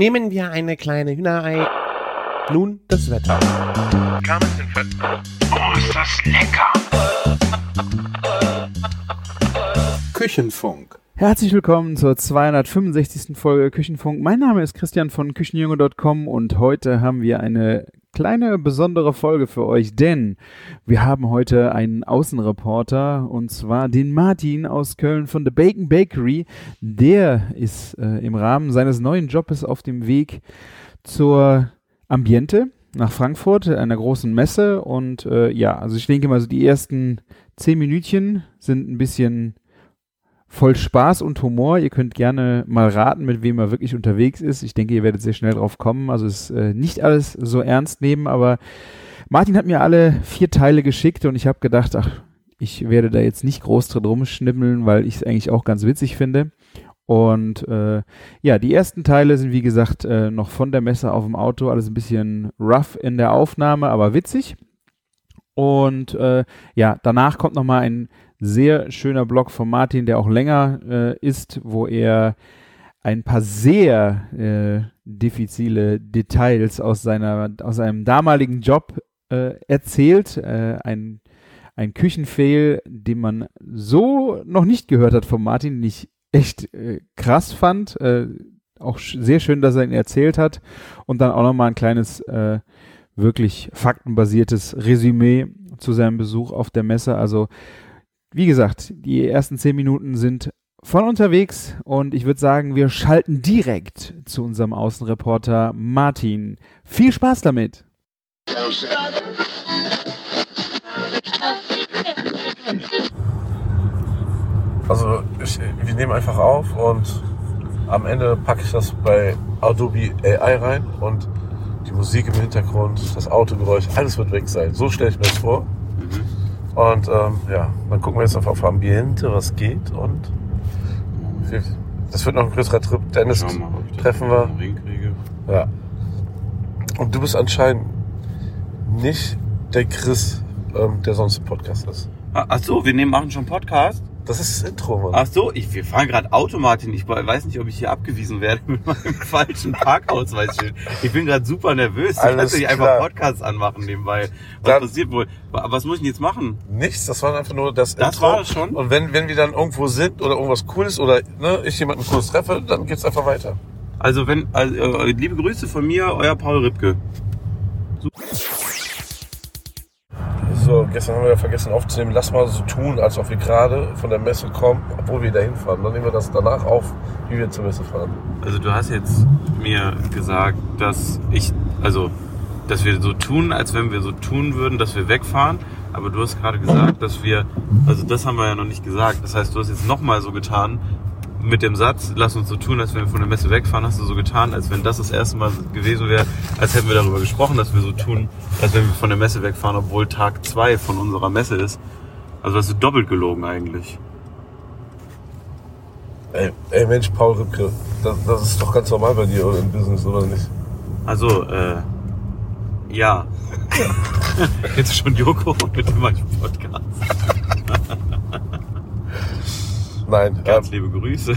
Nehmen wir eine kleine Hühnerei. Nun das Wetter. Oh, ist das lecker! Küchenfunk. Herzlich willkommen zur 265. Folge Küchenfunk. Mein Name ist Christian von Küchenjunge.com und heute haben wir eine kleine besondere Folge für euch, denn wir haben heute einen Außenreporter und zwar den Martin aus Köln von The Bacon Bakery. Der ist äh, im Rahmen seines neuen Jobs auf dem Weg zur Ambiente nach Frankfurt, einer großen Messe und äh, ja, also ich denke mal so die ersten zehn Minütchen sind ein bisschen voll Spaß und Humor. Ihr könnt gerne mal raten, mit wem er wirklich unterwegs ist. Ich denke, ihr werdet sehr schnell drauf kommen. Also es ist äh, nicht alles so ernst nehmen, aber Martin hat mir alle vier Teile geschickt und ich habe gedacht, ach, ich werde da jetzt nicht groß drin rumschnibbeln, weil ich es eigentlich auch ganz witzig finde. Und äh, ja, die ersten Teile sind wie gesagt äh, noch von der Messe auf dem Auto, alles ein bisschen rough in der Aufnahme, aber witzig. Und äh, ja, danach kommt nochmal ein sehr schöner Blog von Martin, der auch länger äh, ist, wo er ein paar sehr äh, diffizile Details aus seiner aus seinem damaligen Job äh, erzählt. Äh, ein ein Küchenfail, den man so noch nicht gehört hat von Martin, den ich echt äh, krass fand. Äh, auch sch sehr schön, dass er ihn erzählt hat. Und dann auch nochmal ein kleines, wirklich faktenbasiertes Resümee zu seinem Besuch auf der Messe. Also wie gesagt, die ersten zehn Minuten sind von unterwegs und ich würde sagen, wir schalten direkt zu unserem Außenreporter Martin. Viel Spaß damit! Also ich, wir nehmen einfach auf und am Ende packe ich das bei Adobe AI rein und die Musik im Hintergrund, das Autogeräusch, alles wird weg sein. So stelle ich mir das vor. Und ähm, ja, dann gucken wir jetzt auf Ambiente, was geht und wir, das wird noch ein größerer Trip. Dennis mal, treffen wir. Ja. Und du bist anscheinend nicht der Chris, ähm, der sonst im Podcast ist. Ah, Ach so, wir nehmen machen schon Podcast. Das ist das Intro, Mann. Ach so, ich, wir fahren gerade Auto, Martin. Ich weiß nicht, ob ich hier abgewiesen werde mit meinem falschen Parkausweisschild. Ich bin gerade super nervös. Ich Alles klar. einfach Podcasts anmachen nebenbei. Was Dann- passiert wohl? Wa- Was muss ich denn jetzt machen? Nichts, das war einfach nur das, Das Intro. war es schon? Und wenn, wenn wir dann irgendwo sind oder irgendwas Cooles oder ne, ich jemanden Cooles treffe, dann geht's einfach weiter. Also wenn, also, äh, liebe Grüße von mir, euer Paul Ripke. So, gestern haben wir ja vergessen aufzunehmen. Lass mal so tun, als ob wir gerade von der Messe kommen, obwohl wir dahin fahren. Dann nehmen wir das danach auf, wie wir zur Messe fahren. Also du hast jetzt mir gesagt, dass ich, also, dass wir so tun, als wenn wir so tun würden, dass wir wegfahren. Aber du hast gerade gesagt, dass wir, also das haben wir ja noch nicht gesagt. Das heißt, du hast jetzt nochmal so getan, mit dem Satz, lass uns so tun, als wenn wir von der Messe wegfahren, hast du so getan, als wenn das das erste Mal gewesen wäre, als hätten wir darüber gesprochen, dass wir so tun, als wenn wir von der Messe wegfahren, obwohl Tag zwei von unserer Messe ist. Also hast du doppelt gelogen eigentlich. Ey, ey Mensch, Paul Ripke, das, das ist doch ganz normal bei dir oder im Business, oder nicht? Also, äh, ja. Jetzt schon Joko, mit dem Podcast. Nein, ähm, Ganz liebe Grüße.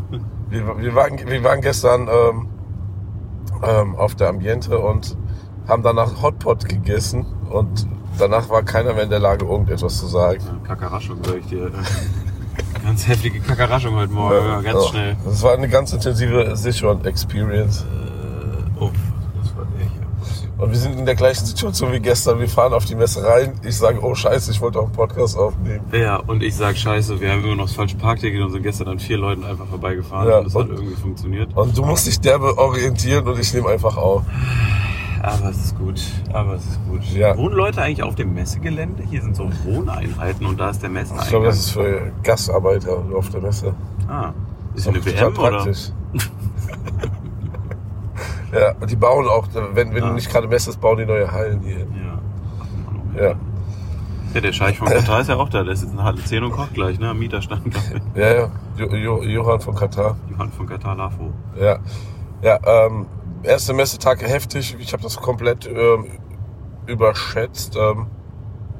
wir, wir, waren, wir waren gestern ähm, ähm, auf der Ambiente und haben danach Hotpot gegessen und danach war keiner mehr in der Lage, irgendetwas zu sagen. Kakaraschung, sag ich dir. Ganz heftige Kakaraschung heute Morgen, ja, ganz Ja. schnell. Das war eine ganz intensive Sichuan-Experience. Oh, das war echt. Und wir sind in der gleichen Situation wie gestern. Wir fahren auf die Messe rein. Ich sage, oh scheiße, ich wollte auch einen Podcast aufnehmen. Ja, und ich sag scheiße, wir haben immer noch das falsche Parkticket und sind gestern an vier Leuten einfach vorbeigefahren Ja, und das hat und- irgendwie funktioniert. Und du musst dich derbe orientieren und ich nehme einfach auf. Aber es ist gut, aber es ist gut. Ja. Wohnen Leute eigentlich auf dem Messegelände? Hier sind so Wohneinheiten und da ist der Messeneingang. Ich glaube, das ist für Gastarbeiter auf der Messe. ah, ist hier eine total WM oder? praktisch. ja, und die bauen auch, wenn, wenn Ah. nicht gerade Messe ist, bauen die neue Hallen hier hin. Ja. Ja, Ja, der Scheich von Katar ist ja auch da. Der ist jetzt in Halle 10 und kocht gleich, ne? Am Mieterstand, glaube ich. ja, ja. Jo, jo, Johann von Katar. Johann von Katar Lafo. Ja, ja ähm, erste Messetag heftig. Ich habe das komplett ähm, überschätzt. Ähm,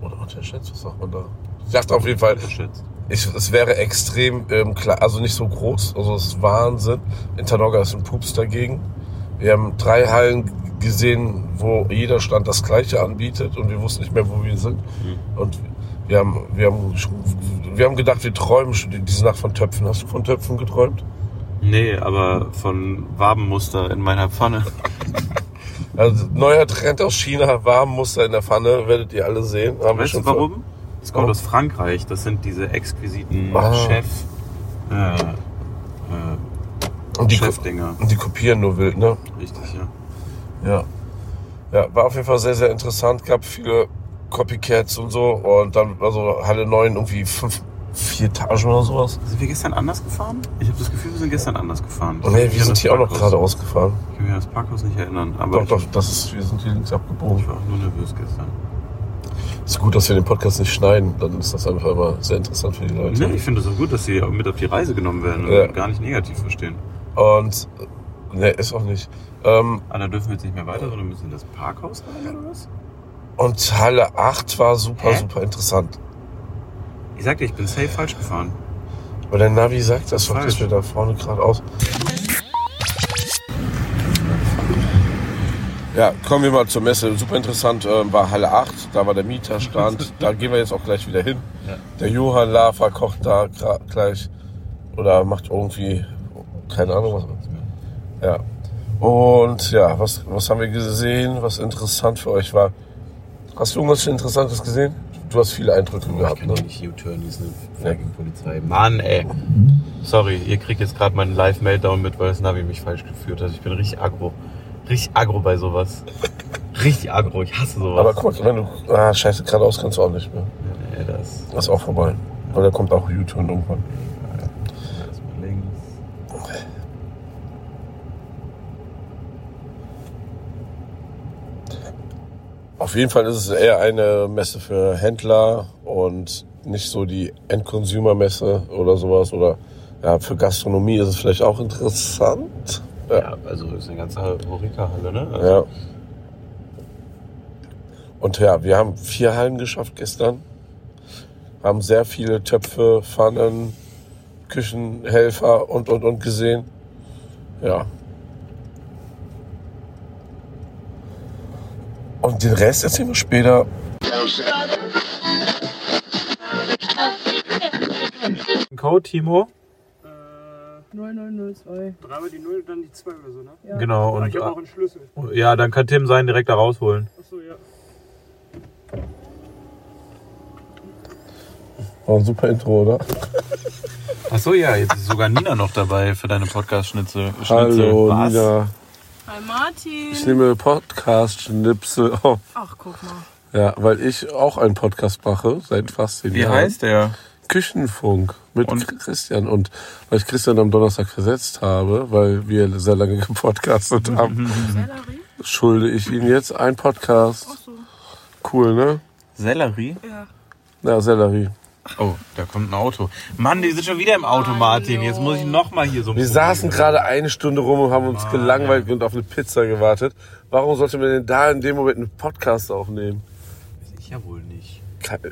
oder unterschätzt, was sagt man da? Ich dachte auf jeden Fall, Unterschätzt. ich, es wäre extrem ähm, klar, also nicht so groß. Also es ist Wahnsinn. In Tanoga ist ein Pups dagegen. Wir haben drei Hallen gesehen, wo jeder Stand das Gleiche anbietet und wir wussten nicht mehr, wo wir sind. Und wir haben, wir haben, wir haben gedacht, wir träumen schon diese Nacht von Töpfen. Hast du von Töpfen geträumt? Nee, aber von Wabenmuster in meiner Pfanne. Also neuer Trend aus China, Warmmuster in der Pfanne, werdet ihr alle sehen. Haben Weißt du warum? Das kommt Warum? aus Frankreich. Das sind diese exquisiten Ah. Chef, äh, äh, Und die, und die kopieren nur wild, ne? Richtig, ja. Ja. Ja, war auf jeden Fall sehr, sehr interessant. Gab viele Copycats und so. Und dann, also Halle 9 irgendwie fünf, vier Etagen oder sowas. Sind wir gestern anders gefahren? Ich habe das Gefühl, wir sind gestern anders gefahren. Nee, wir sind hier auch noch gerade ausgefahren. Ich kann mich an das Parkhaus nicht erinnern. Aber Doch, doch, das ist, wir sind hier links abgebogen. ich war auch nur nervös gestern. Ist gut, dass wir den Podcast nicht schneiden. Dann ist das einfach immer sehr interessant für die Leute. Nee, ich finde es auch gut, dass sie mit auf die Reise genommen werden und Ja. gar nicht negativ verstehen. Und, ne, ist auch nicht. Ähm, Ah, da dürfen wir jetzt nicht mehr weiter, sondern müssen in das Parkhaus rein oder was? und Halle 8 war super, Hä? super interessant. Ich sagte, ich bin safe falsch gefahren. Aber der Navi sagt das doch, dass wir da vorne geradeaus. Ja, kommen wir mal zur Messe. Super interessant ähm, war Halle 8, da war der Mieterstand. da gehen wir jetzt auch gleich wieder hin. Ja. Der Johann Lava kocht da gleich oder macht irgendwie, keine Ahnung was. Ja. Und ja, was, was haben wir gesehen, was interessant für euch war? Hast du irgendwas Interessantes gesehen? Du hast viele Eindrücke gehabt, ne? nicht U-Turn, die ist eine fucking Polizei. Mann, ey. Sorry, ihr kriegt jetzt gerade meinen Live-Meltdown mit, weil das Navi mich falsch geführt hat. Ich bin richtig aggro. Richtig aggro bei sowas. Richtig aggro, ich hasse sowas. Aber guck mal, wenn du, ah, scheiße, geradeaus kannst du auch nicht mehr. Nee, das, Das ist auch vorbei. Weil da kommt auch U-Turn irgendwann. das mal links. Auf jeden Fall ist es eher eine Messe für Händler und nicht so die End-Consumer-Messe oder sowas. Oder ja, für Gastronomie ist es vielleicht auch interessant. Ja. Ja, also ist eine ganze Horeca-Halle, ne? Also, ja. Und ja, wir haben vier Hallen geschafft gestern. Haben sehr viele Töpfe, Pfannen, Küchenhelfer und, und, und gesehen. Ja. Und den Rest erzählen wir später. Code, Timo? 0002. Dreimal die Null, dann die zwei oder so, ne? Ja. Genau. Und Und, ich habe auch einen Schlüssel. ja, dann kann Tim seinen direkt da rausholen. Achso, ja. War ein super Intro, oder? Achso, ja, jetzt ist sogar Nina noch dabei für deine Podcast-Schnitzel. Hallo, Was? Nina. Hi Martin. Ich nehme Podcast-Schnipsel auf. Ach, guck mal. Ja, weil ich auch einen Podcast mache, seit fast zehn Wie Jahren. heißt der? Küchenfunk mit Und? Christian. Und weil ich Christian am Donnerstag versetzt habe, weil wir sehr lange gepodcastet haben, Sellerie? schulde ich ihm jetzt einen Podcast. Ach so. Cool, ne? Sellerie? Ja. Ja, Sellerie. Oh, da kommt ein Auto. Mann, die sind schon wieder im Auto, Martin. Jetzt muss ich noch mal hier so ein Wir Problem saßen gerade eine Stunde rum und haben uns gelangweilt und auf eine Pizza gewartet. Warum sollte man denn da in dem Moment einen Podcast aufnehmen? Weiß ich ja wohl nicht.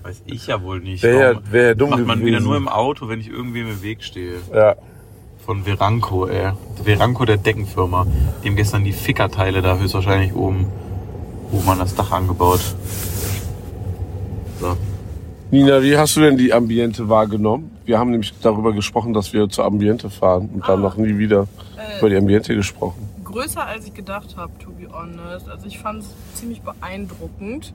Weiß ich ja wohl nicht. Wäre ja, wär ja dumm macht man wieder gewesen. nur im Auto, wenn ich irgendwie im Weg stehe. ja. Von Veranco, ey. Veranco, der Deckenfirma. Die haben gestern die Fickerteile da höchstwahrscheinlich oben, oben an das Dach angebaut. So. Nina, wie hast du denn die Ambiente wahrgenommen? Wir haben nämlich darüber gesprochen, dass wir zur Ambiente fahren und dann noch nie wieder über die Ambiente gesprochen. Größer als ich gedacht habe, to be honest. Also ich fand es ziemlich beeindruckend,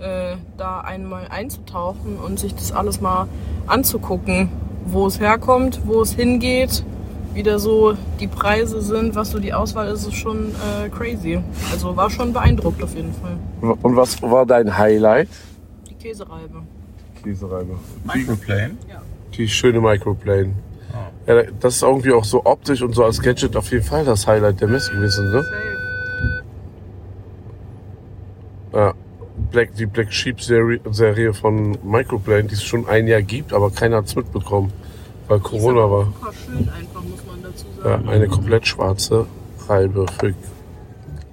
äh, da einmal einzutauchen und sich das alles mal anzugucken, wo es herkommt, wo es hingeht, wie da so die Preise sind, was so die Auswahl ist, ist schon äh, crazy. Also war schon beeindruckt auf jeden Fall. Und was war dein Highlight? Die Käsereibe. Käsereibe. Microplane? Die schöne Microplane. Ah. Ja, das ist irgendwie auch so optisch und so als Gadget auf jeden Fall das Highlight der Messe gewesen, ne? Ja. Black, die Black Sheep Serie, Serie von Microplane, die es schon ein Jahr gibt, aber keiner hat es mitbekommen, weil Die ist Corona war. Super schön einfach, muss man dazu Ja, sagen. eine komplett schwarze Reibe für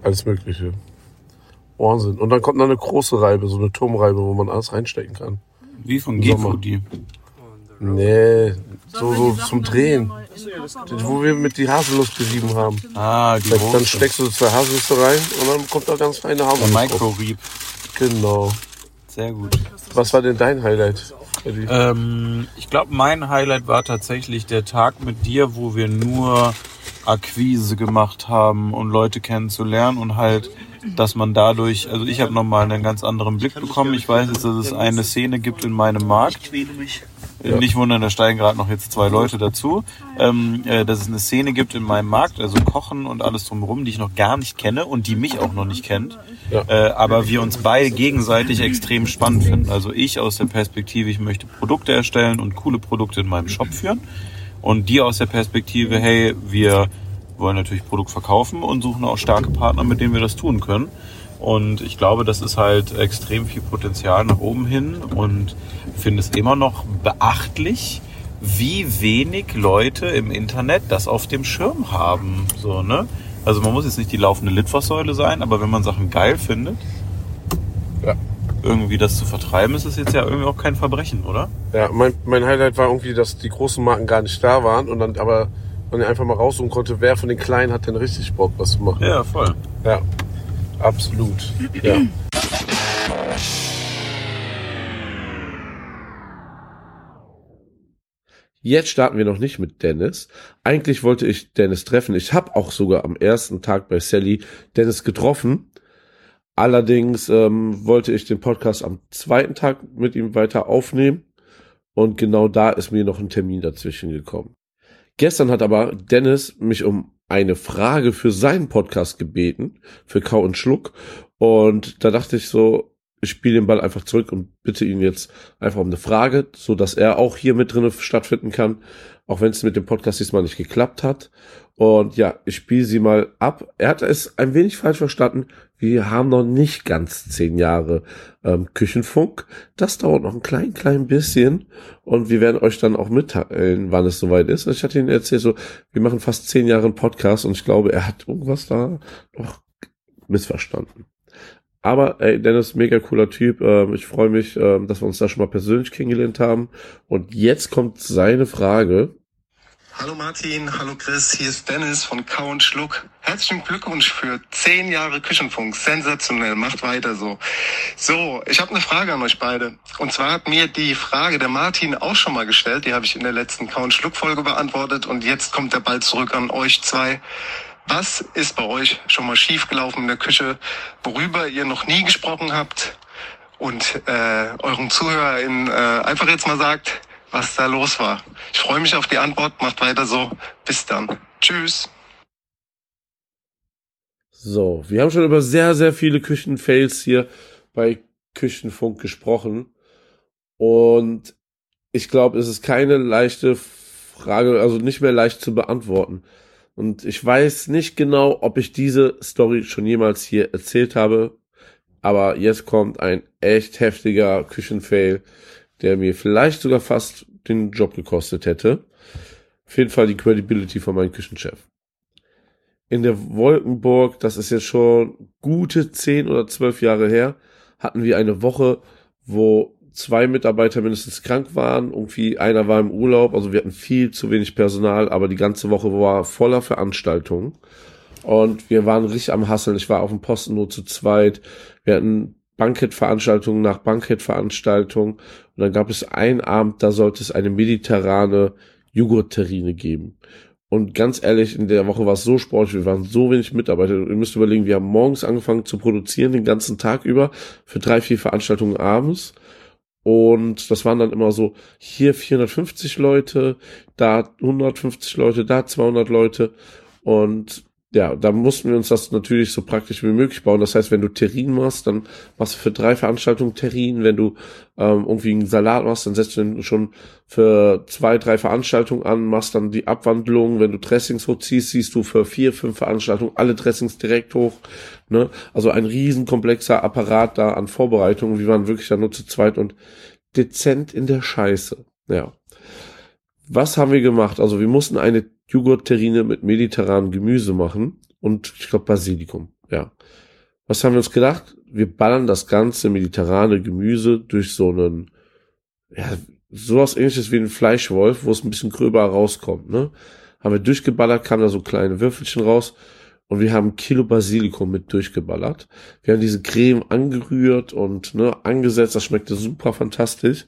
alles Mögliche. Wahnsinn. Und dann kommt noch eine große Reibe, so eine Turmreibe, wo man alles reinstecken kann. Wie von. Und Nee, so, so zum Drehen. Wo wir mit die Haselnuss gerieben haben. Ah, die Dann, dann steckst du zwei Haselnüsse rein und dann kommt da ganz feine Haselnuss drauf. Micro-Reap. Genau. Sehr gut. Was war denn dein Highlight? Eddie? Ähm, ich glaube, mein Highlight war tatsächlich der Tag mit dir, wo wir nur Akquise gemacht haben, um Leute kennenzulernen und halt, dass man dadurch, also ich habe nochmal einen ganz anderen Blick bekommen. Ich weiß jetzt, dass es eine Szene gibt in meinem Markt. Nicht wundern, da steigen gerade noch jetzt zwei Leute dazu. Ähm, äh, dass es eine Szene gibt in meinem Markt, also Kochen und alles drumherum, die ich noch gar nicht kenne und die mich auch noch nicht kennt. Ja. Äh, aber wir uns beide gegenseitig extrem spannend finden. Also ich aus der Perspektive, ich möchte Produkte erstellen und coole Produkte in meinem Shop führen. Und die aus der Perspektive, hey, wir wollen natürlich Produkt verkaufen und suchen auch starke Partner, mit denen wir das tun können. Und ich glaube, das ist halt extrem viel Potenzial nach oben hin und finde es immer noch beachtlich, wie wenig Leute im Internet das auf dem Schirm haben. So, ne? Also man muss jetzt nicht die laufende Litfaßsäule sein, aber wenn man Sachen geil findet. Irgendwie das zu vertreiben, ist es jetzt ja irgendwie auch kein Verbrechen, oder? Ja, mein, mein Highlight war irgendwie, dass die großen Marken gar nicht da waren und dann aber man einfach mal raussuchen konnte, wer von den Kleinen hat denn richtig Bock, was zu machen. Ja, voll. Ja, absolut. Ja. Jetzt starten wir noch nicht mit Dennis. Eigentlich wollte ich Dennis treffen. Ich habe auch sogar am ersten Tag bei Sally Dennis getroffen. Allerdings ähm, wollte ich den Podcast am zweiten Tag mit ihm weiter aufnehmen. Und genau da ist mir noch ein Termin dazwischen gekommen. Gestern hat aber Dennis mich um eine Frage für seinen Podcast gebeten, für Kau und Schluck. Und da dachte ich so, ich spiele den Ball einfach zurück und bitte ihn jetzt einfach um eine Frage, so dass er auch hier mit drinne stattfinden kann, auch wenn es mit dem Podcast diesmal nicht geklappt hat. Und ja, ich spiele sie mal ab. Er hat es ein wenig falsch verstanden. Wir haben noch nicht ganz zehn Jahre ähm, Küchenfunk. Das dauert noch ein klein, klein bisschen. Und wir werden euch dann auch mitteilen, wann es soweit ist. Ich hatte ihn erzählt, so, wir machen fast zehn Jahre einen Podcast und ich glaube, er hat irgendwas da noch missverstanden. Aber ey, Dennis, mega cooler Typ. Ähm, ich freue mich, ähm, dass wir uns da schon mal persönlich kennengelernt haben. Und jetzt kommt seine Frage. Hallo Martin, hallo Chris, hier ist Dennis von Kau und Schluck. Herzlichen Glückwunsch für zehn Jahre Küchenfunk. Sensationell, macht weiter so. So, ich habe eine Frage an euch beide. Und zwar hat mir die Frage der Martin auch schon mal gestellt. Die habe ich in der letzten Kau und Schluck Folge beantwortet. Und jetzt kommt der Ball zurück an euch zwei. Was ist bei euch schon mal schiefgelaufen in der Küche, worüber ihr noch nie gesprochen habt und äh, euren ZuhörerInnen äh, einfach jetzt mal sagt, was da los war. Ich freue mich auf die Antwort, macht weiter so. Bis dann. Tschüss. So, wir haben schon über sehr, sehr viele Küchenfails hier bei Küchenfunk gesprochen. Und ich glaube, es ist keine leichte Frage, also nicht mehr leicht zu beantworten. Und ich weiß nicht genau, ob ich diese Story schon jemals hier erzählt habe. Aber jetzt kommt ein echt heftiger Küchenfail, der mir vielleicht sogar fast den Job gekostet hätte. Auf jeden Fall die Credibility von meinem Küchenchef. In der Wolkenburg, das ist jetzt schon gute zehn oder zwölf Jahre her, hatten wir eine Woche, wo zwei Mitarbeiter mindestens krank waren. Irgendwie einer war im Urlaub, also wir hatten viel zu wenig Personal, aber die ganze Woche war voller Veranstaltungen. Und wir waren richtig am Hasseln. Ich war auf dem Posten nur zu zweit. Wir hatten Bankettveranstaltung nach Bankettveranstaltung. Und dann gab es einen Abend, da sollte es eine mediterrane Joghurtterrine geben. Und ganz ehrlich, in der Woche war es so sportlich, wir waren so wenig Mitarbeiter. Ihr müsst überlegen, wir haben morgens angefangen zu produzieren, den ganzen Tag über, für drei, vier Veranstaltungen abends. Und das waren dann immer so, hier 450 Leute, da 150 Leute, da 200 Leute. Und ja, da mussten wir uns das natürlich so praktisch wie möglich bauen. Das heißt, wenn du Terrin machst, dann machst du für drei Veranstaltungen Terrin. Wenn du ähm, irgendwie einen Salat machst, dann setzt du den schon für zwei, drei Veranstaltungen an, machst dann die Abwandlung. Wenn du Dressings hochziehst, siehst du für vier, fünf Veranstaltungen alle Dressings direkt hoch. Ne? Also ein riesen komplexer Apparat da an Vorbereitungen. Wir waren wirklich da nur zu zweit und dezent in der Scheiße. Ja. Was haben wir gemacht? Also wir mussten eine Joghurt-Terrine mit mediterranem Gemüse machen und ich glaube Basilikum. Ja. Was haben wir uns gedacht? Wir ballern das ganze mediterrane Gemüse durch so einen, ja, sowas ähnliches wie ein Fleischwolf, wo es ein bisschen gröber rauskommt, ne? Haben wir durchgeballert, kamen da so kleine Würfelchen raus und wir haben Kilo Basilikum mit durchgeballert. Wir haben diese Creme angerührt und ne, angesetzt, das schmeckte super fantastisch.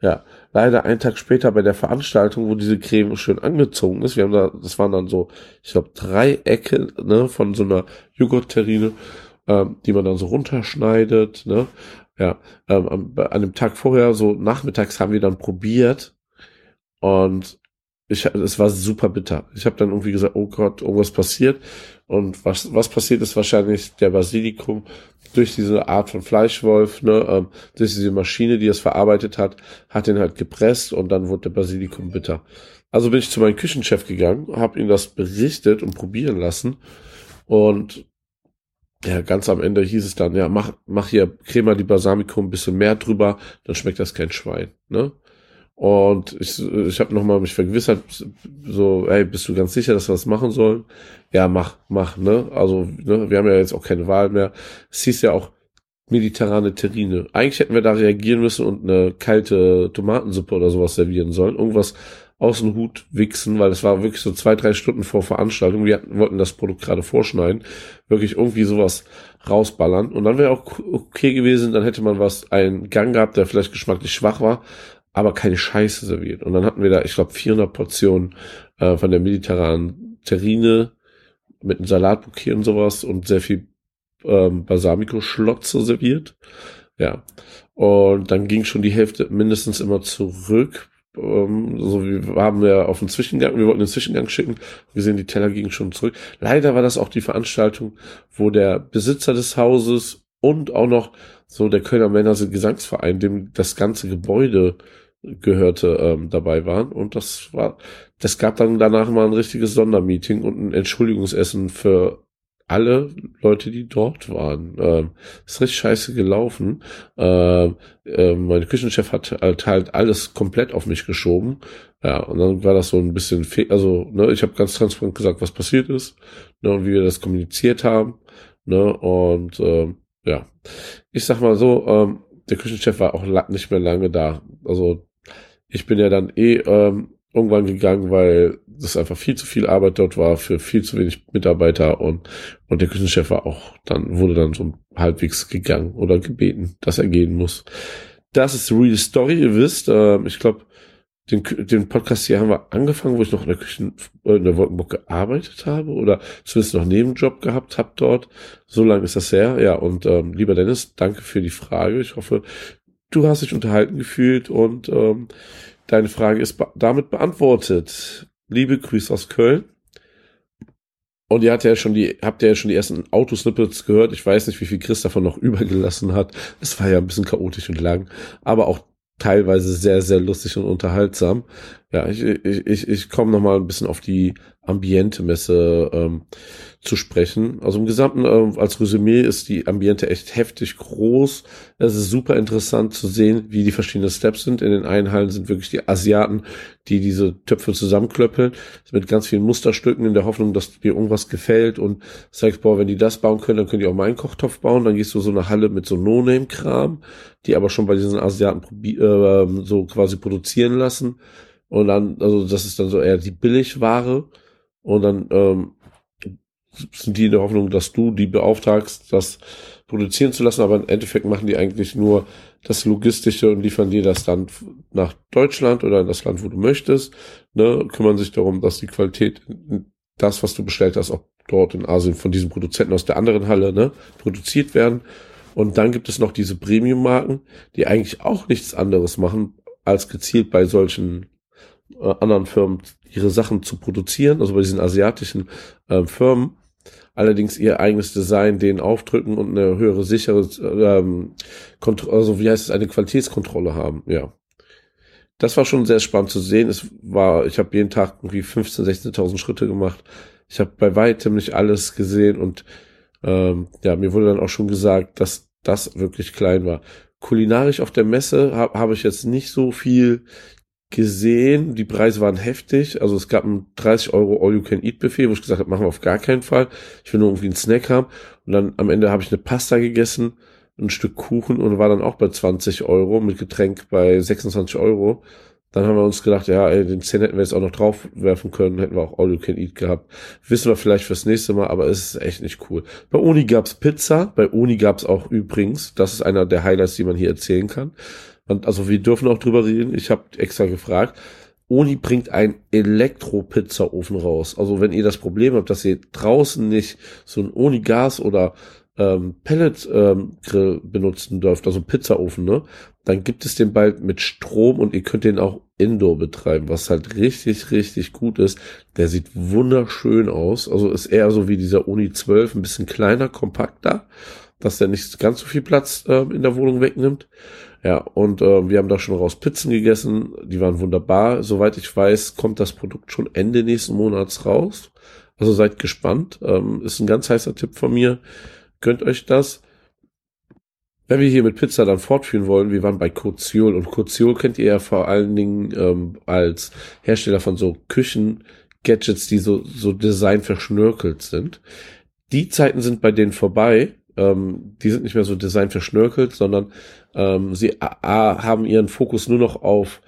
Ja, leider einen Tag später bei der Veranstaltung, wo diese Creme schön angezogen ist, wir haben da, das waren dann so, ich glaube, drei Ecke ne, von so einer Joghurt-Terrine, ähm, die man dann so runterschneidet. Ne? Ja, ähm, an, an dem Tag vorher, so nachmittags, haben wir dann probiert und ich, es war super bitter. Ich habe dann irgendwie gesagt, oh Gott, irgendwas passiert. Und was, was passiert ist wahrscheinlich der Basilikum durch diese Art von Fleischwolf, ne, ähm, durch diese Maschine, die es verarbeitet hat, hat den halt gepresst und dann wurde der Basilikum bitter. Also bin ich zu meinem Küchenchef gegangen, habe ihm das berichtet und probieren lassen. Und ja, ganz am Ende hieß es dann, ja, mach, mach hier Crema di Balsamico ein bisschen mehr drüber, dann schmeckt das kein Schwein, ne? Und ich, ich habe nochmal mich vergewissert, so, ey, bist du ganz sicher, dass wir das machen sollen? Ja, mach, mach, ne? Also, ne, wir haben ja jetzt auch keine Wahl mehr. Es hieß ja auch mediterrane Terrine. Eigentlich hätten wir da reagieren müssen und eine kalte Tomatensuppe oder sowas servieren sollen. Irgendwas aus dem Hut wichsen, weil es war wirklich so zwei, drei Stunden vor Veranstaltung. Wir hatten, wollten das Produkt gerade vorschneiden. Wirklich irgendwie sowas rausballern. Und dann wäre auch okay gewesen, dann hätte man was, einen Gang gehabt, der vielleicht geschmacklich schwach war, aber keine Scheiße serviert. Und dann hatten wir da, ich glaube, 400 Portionen äh, von der mediterranen Terrine mit einem Salatbouquet und sowas und sehr viel ähm, Balsamico-Schlotze serviert. Ja. Und dann ging schon die Hälfte mindestens immer zurück. Ähm, so wie wir haben ja auf den Zwischengang, wir wollten den Zwischengang schicken. Wir sehen, die Teller gingen schon zurück. Leider war das auch die Veranstaltung, wo der Besitzer des Hauses und auch noch so der Kölner Männer Gesangsverein, dem das ganze Gebäude gehörte, ähm, dabei waren. Und das war, das gab dann danach mal ein richtiges Sondermeeting und ein Entschuldigungsessen für alle Leute, die dort waren. Ähm, ist richtig scheiße gelaufen. Ähm, äh, mein Küchenchef hat halt, halt alles komplett auf mich geschoben. Ja, und dann war das so ein bisschen, also, ne, ich habe ganz transparent gesagt, was passiert ist, ne, und wie wir das kommuniziert haben. Ne, und ähm, ja, ich sag mal so, ähm, der Küchenchef war auch nicht mehr lange da. Also ich bin ja dann eh ähm, irgendwann gegangen, weil das einfach viel zu viel Arbeit dort war für viel zu wenig Mitarbeiter und, und der Küchenchef war auch dann, wurde dann so halbwegs gegangen oder gebeten, dass er gehen muss. Das ist die Real Story, ihr wisst, äh, ich glaube, den, den Podcast hier haben wir angefangen, wo ich noch in der Küche äh, in der Wolkenburg gearbeitet habe oder zumindest noch Nebenjob gehabt habe dort. So lange ist das her. Ja, und ähm, lieber Dennis, danke für die Frage. Ich hoffe, du hast dich unterhalten gefühlt und ähm, deine Frage ist be damit beantwortet. Liebe Grüße aus Köln. Und ihr habt ja schon die, habt ja schon die ersten Autosnippets gehört. Ich weiß nicht, wie viel Chris davon noch übergelassen hat. Es war ja ein bisschen chaotisch und lang. Aber auch teilweise sehr, sehr lustig und unterhaltsam. Ja, ich, ich, ich, ich komme nochmal ein bisschen auf die Ambiente-Messe ähm, zu sprechen. Also im Gesamten ähm, als Resümee ist die Ambiente echt heftig groß. Es ist super interessant zu sehen, wie die verschiedenen Steps sind. In den einen Hallen sind wirklich die Asiaten, die diese Töpfe zusammenklöppeln, mit ganz vielen Musterstücken in der Hoffnung, dass dir irgendwas gefällt und sagst, boah, wenn die das bauen können, dann können die auch meinen Kochtopf bauen. Dann gehst du so eine Halle mit so No-Name-Kram, die aber schon bei diesen Asiaten äh, so quasi produzieren lassen. Und dann, also das ist dann so eher die Billigware. Und dann ähm, sind die in der Hoffnung, dass du die beauftragst, das produzieren zu lassen, aber im Endeffekt machen die eigentlich nur das Logistische und liefern dir das dann nach Deutschland oder in das Land, wo du möchtest, ne, kümmern sich darum, dass die Qualität, das, was du bestellt hast, auch dort in Asien von diesen Produzenten aus der anderen Halle, ne, produziert werden. Und dann gibt es noch diese Premium-Marken, die eigentlich auch nichts anderes machen, als gezielt bei solchen äh, anderen Firmen ihre Sachen zu produzieren, also bei diesen asiatischen äh, Firmen allerdings ihr eigenes Design denen aufdrücken und eine höhere sichere, ähm, also wie heißt es, eine Qualitätskontrolle haben, ja. Das war schon sehr spannend zu sehen. Es war, ich habe jeden Tag irgendwie 15.000, 16.000 Schritte gemacht. Ich habe bei weitem nicht alles gesehen und ähm, ja, mir wurde dann auch schon gesagt, dass das wirklich klein war. Kulinarisch auf der Messe habe hab ich jetzt nicht so viel gesehen. Die Preise waren heftig. Also es gab ein 30 Euro All-You-Can-Eat-Buffet, wo ich gesagt habe, machen wir auf gar keinen Fall. Ich will nur irgendwie einen Snack haben. Und dann am Ende habe ich eine Pasta gegessen ein Stück Kuchen und war dann auch bei 20 Euro mit Getränk bei 26 Euro. Dann haben wir uns gedacht, ja, ey, den 10 hätten wir jetzt auch noch drauf werfen können, hätten wir auch All You Can Eat gehabt. Wissen wir vielleicht fürs nächste Mal, aber es ist echt nicht cool. Bei Uni gab's Pizza, bei Uni gab's auch übrigens, das ist einer der Highlights, die man hier erzählen kann. Und also wir dürfen auch drüber reden, ich habe extra gefragt. Uni bringt einen Elektro-Pizzaofen raus. Also wenn ihr das Problem habt, dass ihr draußen nicht so ein Uni-Gas oder ähm, Pellet-Grill ähm, benutzen dürft, also Pizzaofen, ne? Dann gibt es den bald mit Strom und ihr könnt den auch Indoor betreiben, was halt richtig, richtig gut ist. Der sieht wunderschön aus. Also ist eher so wie dieser Uni 12, ein bisschen kleiner, kompakter, dass der nicht ganz so viel Platz äh, in der Wohnung wegnimmt. Ja, und äh, wir haben da schon raus Pizzen gegessen. Die waren wunderbar. Soweit ich weiß, kommt das Produkt schon Ende nächsten Monats raus. Also seid gespannt. Ähm, ist ein ganz heißer Tipp von mir. Gönnt euch das. Wenn wir hier mit Pizza dann fortführen wollen, wir waren bei Koziol und Koziol kennt ihr ja vor allen Dingen ähm, als Hersteller von so Küchen-Gadgets, die so, so Design verschnörkelt sind. Die Zeiten sind bei denen vorbei. Ähm, die sind nicht mehr so Design verschnörkelt, sondern ähm, sie a, haben ihren Fokus nur noch auf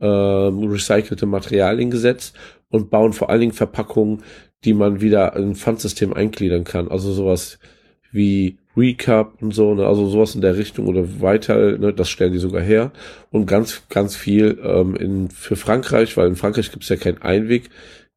ähm, recycelte Materialien gesetzt und bauen vor allen Dingen Verpackungen, die man wieder in ein Pfandsystem eingliedern kann. Also sowas wie Recap und so, ne, also sowas in der Richtung oder weiter, ne, das stellen die sogar her. Und ganz, ganz viel ähm, in, für Frankreich, weil in Frankreich gibt es ja kein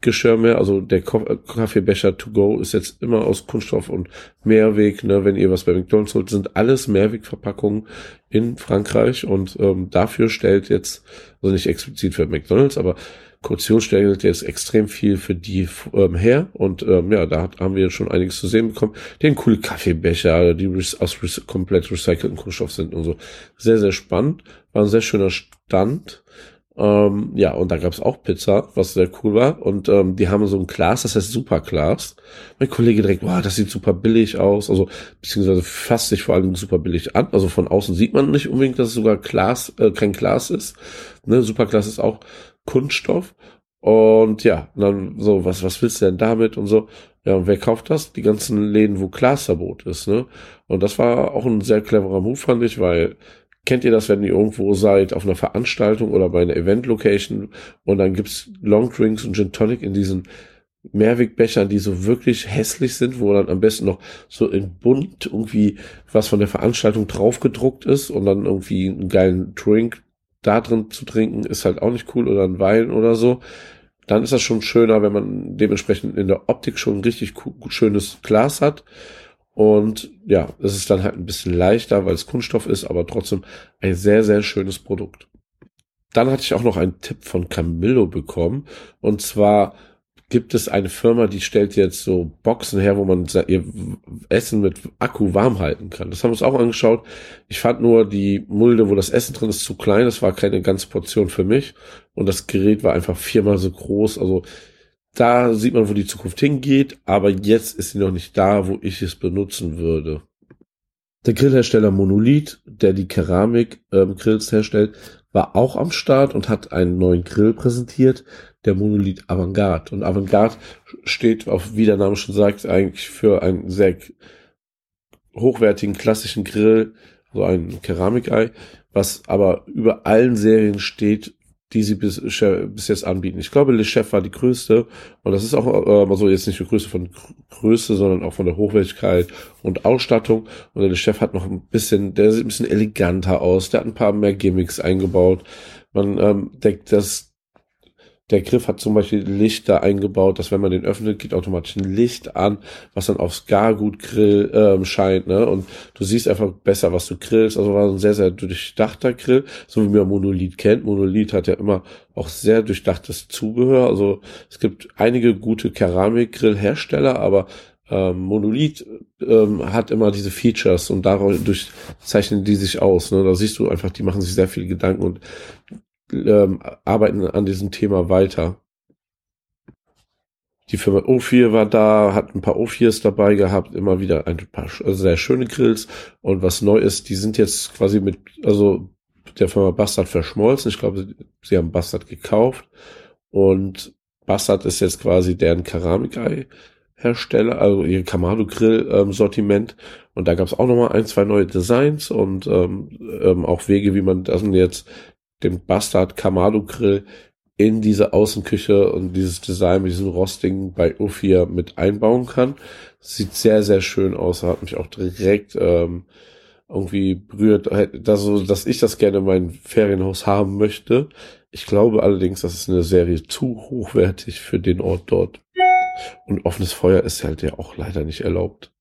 Einweggeschirr mehr. Also der äh, Kaffeebecher to go ist jetzt immer aus Kunststoff und Mehrweg. Ne, wenn ihr was bei McDonalds holt, sind alles Mehrwegverpackungen in Frankreich. Und ähm, dafür stellt jetzt, also nicht explizit für McDonalds, aber Kaution stellt jetzt extrem viel für die ähm, her und ähm, ja, da hat, haben wir schon einiges zu sehen bekommen. Den coole Kaffeebecher, die aus komplett recycelten Kunststoff sind und so. Sehr, sehr spannend. War ein sehr schöner Stand. Ähm, ja, und da gab's auch Pizza, was sehr cool war. Und ähm, die haben so ein Glas, das heißt Superglas. Mein Kollege direkt, wow, das sieht super billig aus. Also, beziehungsweise fasst sich vor allem super billig an. Also von außen sieht man nicht unbedingt, dass es sogar Glas, äh, kein Glas ist. Ne, Superglas ist auch Kunststoff. Und ja, dann so, was, was willst du denn damit und so? Ja, und wer kauft das? Die ganzen Läden, wo Glasverbot ist, ne? Und das war auch ein sehr cleverer Move, fand ich, weil kennt ihr das, wenn ihr irgendwo seid, auf einer Veranstaltung oder bei einer Event-Location und dann gibt's Longdrinks und Gin Tonic in diesen Mehrwegbechern, die so wirklich hässlich sind, wo dann am besten noch so in bunt irgendwie was von der Veranstaltung draufgedruckt ist und dann irgendwie einen geilen Drink da drin zu trinken, ist halt auch nicht cool oder ein Wein oder so. Dann ist das schon schöner, wenn man dementsprechend in der Optik schon ein richtig schönes Glas hat. Und ja, es ist dann halt ein bisschen leichter, weil es Kunststoff ist, aber trotzdem ein sehr, sehr schönes Produkt. Dann hatte ich auch noch einen Tipp von Camillo bekommen. Und zwar gibt es eine Firma, die stellt jetzt so Boxen her, wo man ihr Essen mit Akku warm halten kann. Das haben wir uns auch angeschaut. Ich fand nur die Mulde, wo das Essen drin ist, zu klein. Das war keine ganze Portion für mich. Und das Gerät war einfach viermal so groß. Also da sieht man, wo die Zukunft hingeht. Aber jetzt ist sie noch nicht da, wo ich es benutzen würde. Der Grillhersteller Monolith, der die Keramik-Grills ähm, herstellt, war auch am Start und hat einen neuen Grill präsentiert der Monolith Avantgarde. Und Avantgarde steht, auf wie der Name schon sagt, eigentlich für einen sehr hochwertigen klassischen Grill, so ein Keramikei, was aber über allen Serien steht, die sie bis, bis jetzt anbieten. Ich glaube, Le Chef war die größte und das ist auch äh, also jetzt nicht die größte von Größe, sondern auch von der Hochwertigkeit und Ausstattung. Und der Le Chef hat noch ein bisschen, der sieht ein bisschen eleganter aus, der hat ein paar mehr Gimmicks eingebaut. Man ähm, denkt, dass der Griff hat zum Beispiel Lichter eingebaut, dass wenn man den öffnet, geht automatisch ein Licht an, was dann aufs Gargut Grill ähm, scheint, ne? Und du siehst einfach besser, was du grillst. Also war ein sehr, sehr durchdachter Grill, so wie man Monolith kennt. Monolith hat ja immer auch sehr durchdachtes Zubehör. Also es gibt einige gute Keramikgrillhersteller, aber ähm, Monolith ähm, hat immer diese Features und dadurch zeichnen die sich aus. Ne? Da siehst du einfach, die machen sich sehr viele Gedanken und ähm, arbeiten an diesem Thema weiter. Die Firma O4 war da, hat ein paar O4s dabei gehabt, immer wieder ein paar sehr schöne Grills. Und was neu ist, die sind jetzt quasi mit, also der Firma Bastard verschmolzen. Ich glaube, sie haben Bastard gekauft. Und Bastard ist jetzt quasi deren Keramikei Hersteller, also ihr Kamado Grill ähm. Und da gab es auch nochmal ein, zwei neue Designs und ähm, ähm, auch Wege, wie man das jetzt den Bastard Kamado Grill in diese Außenküche und dieses Design mit diesem Rosting bei U4 mit einbauen kann. Sieht sehr, sehr schön aus, hat mich auch direkt ähm, irgendwie berührt, dass, dass ich das gerne in mein Ferienhaus haben möchte. Ich glaube allerdings, das ist eine Serie zu hochwertig für den Ort dort. Und offenes Feuer ist halt ja auch leider nicht erlaubt.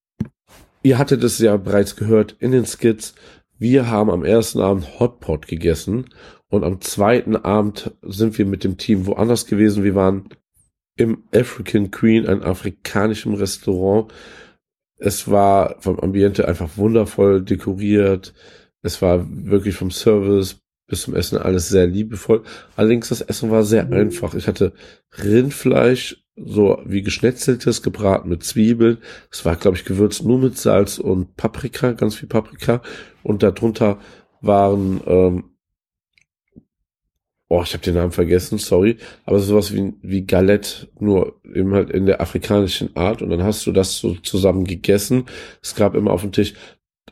Ihr hattet es ja bereits gehört in den Skits. Wir haben am ersten Abend Hotpot gegessen und am zweiten Abend sind wir mit dem Team woanders gewesen. Wir waren im African Queen, ein afrikanischem Restaurant. Es war vom Ambiente einfach wundervoll dekoriert. Es war wirklich vom Service bis zum Essen alles sehr liebevoll. Allerdings das Essen war sehr einfach. Ich hatte Rindfleisch, so wie geschnetzeltes, gebraten mit Zwiebeln. Es war, glaube ich, gewürzt nur mit Salz und Paprika, ganz viel Paprika. Und darunter waren ähm, oh, ich habe den Namen vergessen, sorry, aber sowas wie, wie Galette, nur eben halt in der afrikanischen Art. Und dann hast du das so zusammen gegessen. Es gab immer auf dem Tisch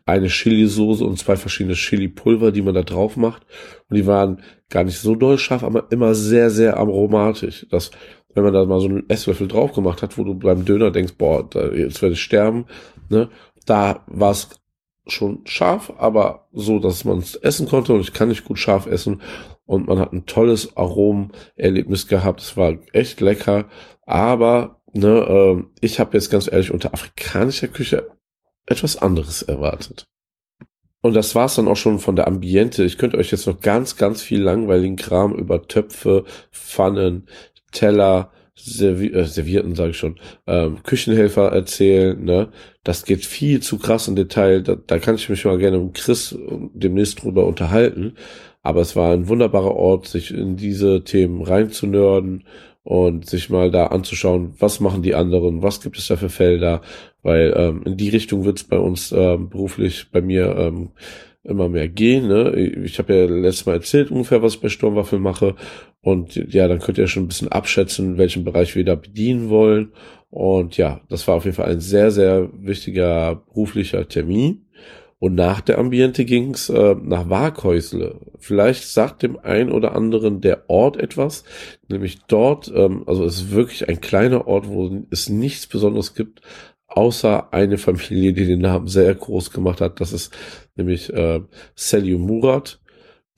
eine Chili-Soße und zwei verschiedene Chili-Pulver, die man da drauf macht. Und die waren gar nicht so doll scharf, aber immer sehr, sehr aromatisch. Das, wenn man da mal so einen Esslöffel drauf gemacht hat, wo du beim Döner denkst, boah, jetzt werde ich sterben, ne, da war es schon scharf, aber so, dass man es essen konnte. Und ich kann nicht gut scharf essen und man hat ein tolles Aromerlebnis gehabt. Es war echt lecker, aber ne, äh, ich habe jetzt ganz ehrlich unter afrikanischer Küche etwas anderes erwartet. Und das war's dann auch schon von der Ambiente. Ich könnte euch jetzt noch ganz, ganz viel langweiligen Kram über Töpfe, Pfannen, Teller, Servi äh, Servierten, sage ich schon, ähm, Küchenhelfer erzählen. Ne? Das geht viel zu krass im Detail. Da, da kann ich mich mal gerne mit Chris demnächst drüber unterhalten. Aber es war ein wunderbarer Ort, sich in diese Themen reinzunörden und sich mal da anzuschauen, was machen die anderen, was gibt es da für Felder, weil ähm, in die Richtung wird es bei uns ähm, beruflich bei mir ähm, immer mehr gehen. Ne? Ich habe ja letztes Mal erzählt ungefähr, was ich bei Sturmwaffel mache. Und ja, dann könnt ihr schon ein bisschen abschätzen, welchen Bereich wir da bedienen wollen. Und ja, das war auf jeden Fall ein sehr, sehr wichtiger beruflicher Termin. Und nach der Ambiente ging's äh, nach Waghäusle. Vielleicht sagt dem einen oder anderen der Ort etwas, nämlich dort, ähm, also es ist wirklich ein kleiner Ort, wo es nichts Besonderes gibt, außer eine Familie, die den Namen sehr groß gemacht hat. Das ist nämlich äh, Sally Murat.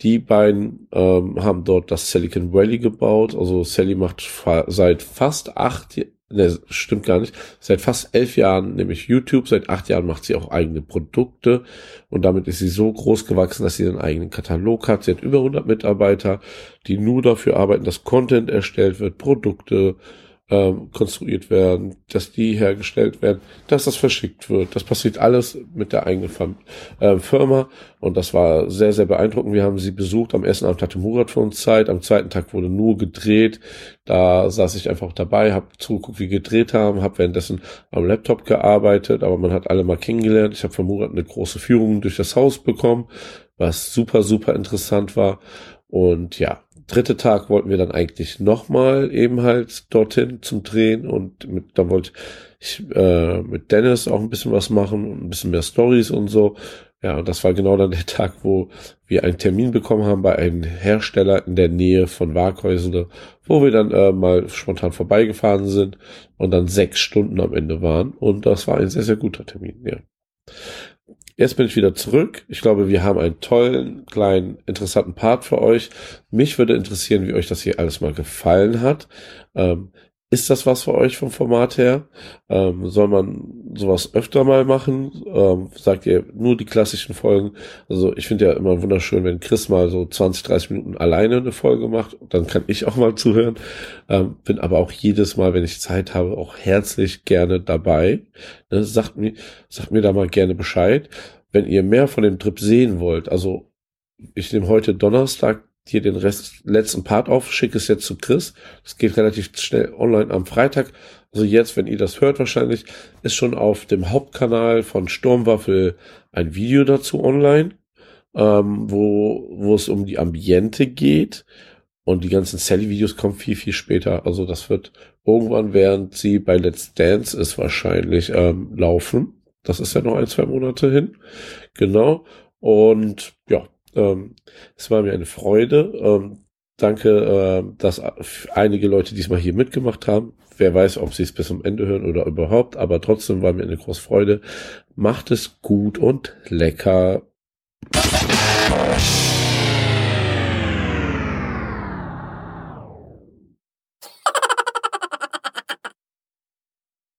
Die beiden ähm, haben dort das Silicon Valley gebaut. Also Sally macht fa seit fast acht ne, stimmt gar nicht, seit fast elf Jahren, nämlich YouTube, seit acht Jahren macht sie auch eigene Produkte und damit ist sie so groß gewachsen, dass sie einen eigenen Katalog hat. Sie hat über 100 Mitarbeiter, die nur dafür arbeiten, dass Content erstellt wird, Produkte, ähm, konstruiert werden, dass die hergestellt werden, dass das verschickt wird. Das passiert alles mit der eigenen Fam äh, Firma und das war sehr, sehr beeindruckend. Wir haben sie besucht. Am ersten Abend hatte Murat für uns Zeit. Am zweiten Tag wurde nur gedreht. Da saß ich einfach dabei, habe zugeguckt, wie gedreht haben, habe währenddessen am Laptop gearbeitet, aber man hat alle mal kennengelernt. Ich habe von Murat eine große Führung durch das Haus bekommen, was super, super interessant war. Und ja, dritte Tag wollten wir dann eigentlich nochmal eben halt dorthin zum Drehen und mit, da wollte ich äh, mit Dennis auch ein bisschen was machen und ein bisschen mehr Stories und so. Ja, und das war genau dann der Tag, wo wir einen Termin bekommen haben bei einem Hersteller in der Nähe von Waghäusle, wo wir dann äh, mal spontan vorbeigefahren sind und dann sechs Stunden am Ende waren. Und das war ein sehr, sehr guter Termin, ja. Jetzt bin ich wieder zurück. Ich glaube, wir haben einen tollen, kleinen, interessanten Part für euch. Mich würde interessieren, wie euch das hier alles mal gefallen hat. Ähm, ist das was für euch vom Format her? Ähm, soll man sowas öfter mal machen? Ähm, sagt ihr nur die klassischen Folgen? Also ich finde ja immer wunderschön, wenn Chris mal so 20, 30 Minuten alleine eine Folge macht. Dann kann ich auch mal zuhören. Ähm, bin aber auch jedes Mal, wenn ich Zeit habe, auch herzlich gerne dabei. Ne, sagt, mir, sagt mir da mal gerne Bescheid. Wenn ihr mehr von dem Trip sehen wollt, also ich nehme heute Donnerstag hier den Rest, letzten Part auf, schicke es jetzt zu Chris. Das geht relativ schnell online am Freitag. Also jetzt, wenn ihr das hört wahrscheinlich, ist schon auf dem Hauptkanal von Sturmwaffel ein Video dazu online, ähm, wo, wo es um die Ambiente geht. Und die ganzen Sally-Videos kommen viel, viel später. Also das wird irgendwann während sie bei Let's Dance ist wahrscheinlich ähm, laufen. Das ist ja noch ein, zwei Monate hin. Genau. Und ja, ähm, es war mir eine Freude. Ähm, danke, äh, dass einige Leute diesmal hier mitgemacht haben. Wer weiß, ob sie es bis zum Ende hören oder überhaupt, aber trotzdem war mir eine große Freude. Macht es gut und lecker.